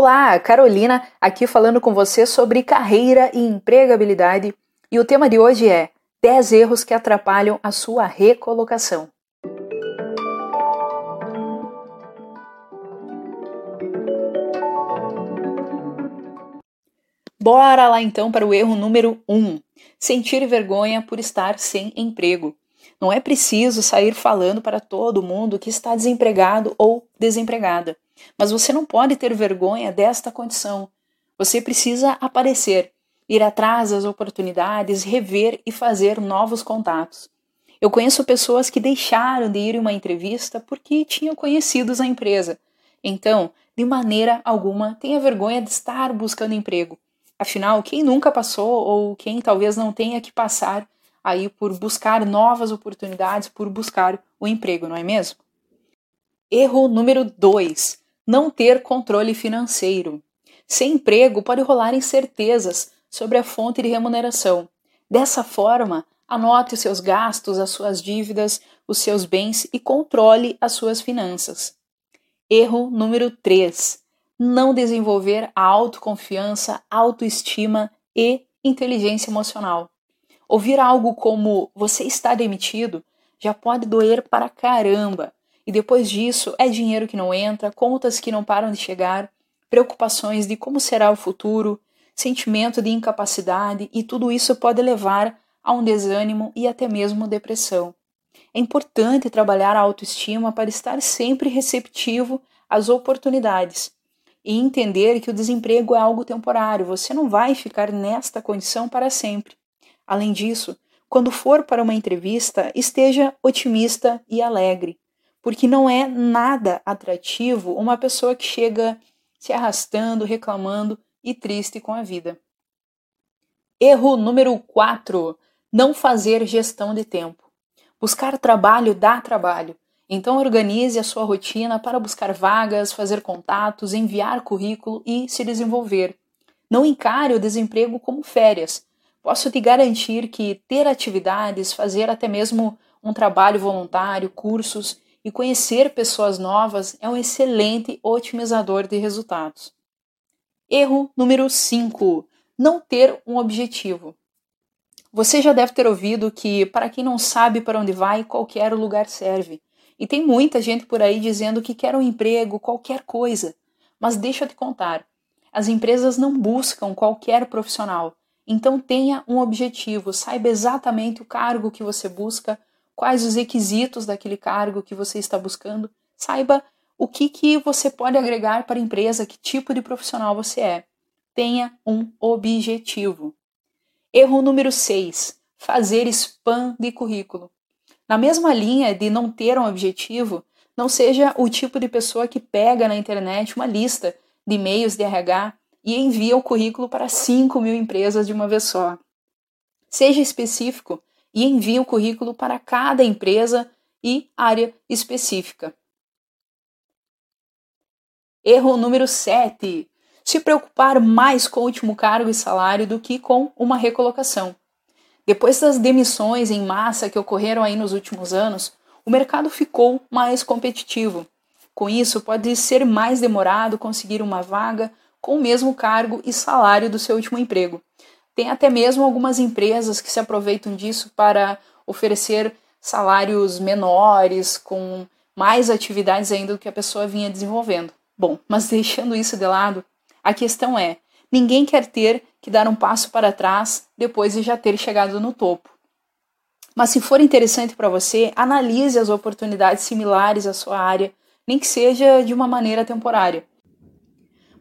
Olá, Carolina, aqui falando com você sobre carreira e empregabilidade. E o tema de hoje é 10 erros que atrapalham a sua recolocação. Bora lá então para o erro número 1: um, sentir vergonha por estar sem emprego. Não é preciso sair falando para todo mundo que está desempregado ou desempregada. Mas você não pode ter vergonha desta condição. Você precisa aparecer, ir atrás das oportunidades, rever e fazer novos contatos. Eu conheço pessoas que deixaram de ir em uma entrevista porque tinham conhecidos a empresa. Então, de maneira alguma, tenha vergonha de estar buscando emprego. Afinal, quem nunca passou ou quem talvez não tenha que passar aí por buscar novas oportunidades, por buscar o emprego, não é mesmo? Erro número 2: não ter controle financeiro. Sem emprego pode rolar incertezas sobre a fonte de remuneração. Dessa forma, anote os seus gastos, as suas dívidas, os seus bens e controle as suas finanças. Erro número 3: não desenvolver a autoconfiança, autoestima e inteligência emocional. Ouvir algo como você está demitido já pode doer para caramba. E depois disso é dinheiro que não entra, contas que não param de chegar, preocupações de como será o futuro, sentimento de incapacidade e tudo isso pode levar a um desânimo e até mesmo depressão. É importante trabalhar a autoestima para estar sempre receptivo às oportunidades e entender que o desemprego é algo temporário, você não vai ficar nesta condição para sempre. Além disso, quando for para uma entrevista, esteja otimista e alegre, porque não é nada atrativo uma pessoa que chega se arrastando, reclamando e triste com a vida. Erro número 4: não fazer gestão de tempo. Buscar trabalho dá trabalho. Então organize a sua rotina para buscar vagas, fazer contatos, enviar currículo e se desenvolver. Não encare o desemprego como férias. Posso te garantir que ter atividades, fazer até mesmo um trabalho voluntário, cursos e conhecer pessoas novas é um excelente otimizador de resultados. Erro número 5: não ter um objetivo. Você já deve ter ouvido que, para quem não sabe para onde vai, qualquer lugar serve. E tem muita gente por aí dizendo que quer um emprego, qualquer coisa. Mas deixa eu te contar: as empresas não buscam qualquer profissional. Então tenha um objetivo, saiba exatamente o cargo que você busca, quais os requisitos daquele cargo que você está buscando, saiba o que, que você pode agregar para a empresa, que tipo de profissional você é. Tenha um objetivo. Erro número 6: fazer spam de currículo. Na mesma linha de não ter um objetivo, não seja o tipo de pessoa que pega na internet uma lista de e-mails de RH e envia o currículo para 5 mil empresas de uma vez só. Seja específico e envie o currículo para cada empresa e área específica. Erro número 7. Se preocupar mais com o último cargo e salário do que com uma recolocação. Depois das demissões em massa que ocorreram aí nos últimos anos, o mercado ficou mais competitivo. Com isso, pode ser mais demorado conseguir uma vaga com o mesmo cargo e salário do seu último emprego. Tem até mesmo algumas empresas que se aproveitam disso para oferecer salários menores, com mais atividades ainda do que a pessoa vinha desenvolvendo. Bom, mas deixando isso de lado, a questão é: ninguém quer ter que dar um passo para trás depois de já ter chegado no topo. Mas se for interessante para você, analise as oportunidades similares à sua área, nem que seja de uma maneira temporária.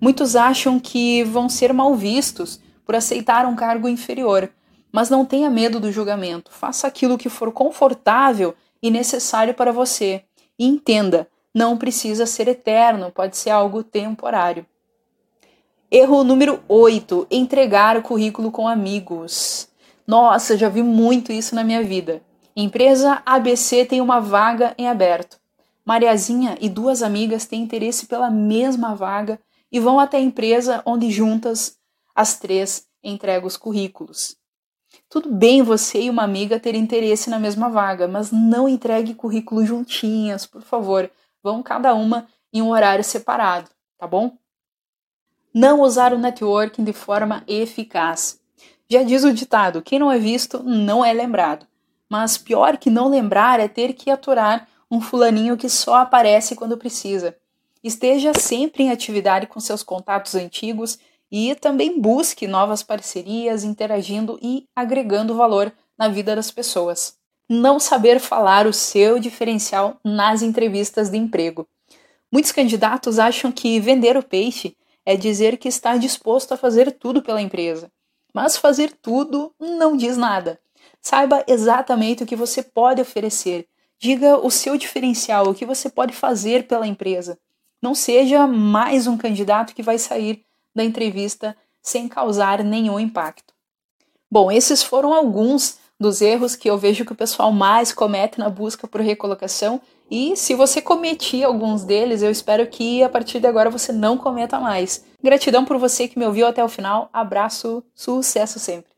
Muitos acham que vão ser mal vistos por aceitar um cargo inferior, mas não tenha medo do julgamento. Faça aquilo que for confortável e necessário para você. E entenda, não precisa ser eterno, pode ser algo temporário. Erro número 8: entregar o currículo com amigos. Nossa, já vi muito isso na minha vida. Empresa ABC tem uma vaga em aberto. Mariazinha e duas amigas têm interesse pela mesma vaga e vão até a empresa onde juntas as três entregam os currículos. Tudo bem você e uma amiga ter interesse na mesma vaga, mas não entregue currículo juntinhas, por favor. Vão cada uma em um horário separado, tá bom? Não usar o networking de forma eficaz. Já diz o ditado: quem não é visto não é lembrado. Mas pior que não lembrar é ter que aturar um fulaninho que só aparece quando precisa. Esteja sempre em atividade com seus contatos antigos e também busque novas parcerias, interagindo e agregando valor na vida das pessoas. Não saber falar o seu diferencial nas entrevistas de emprego. Muitos candidatos acham que vender o peixe é dizer que está disposto a fazer tudo pela empresa. Mas fazer tudo não diz nada. Saiba exatamente o que você pode oferecer. Diga o seu diferencial, o que você pode fazer pela empresa. Não seja mais um candidato que vai sair da entrevista sem causar nenhum impacto. Bom, esses foram alguns dos erros que eu vejo que o pessoal mais comete na busca por recolocação. E se você cometia alguns deles, eu espero que a partir de agora você não cometa mais. Gratidão por você que me ouviu até o final. Abraço, sucesso sempre.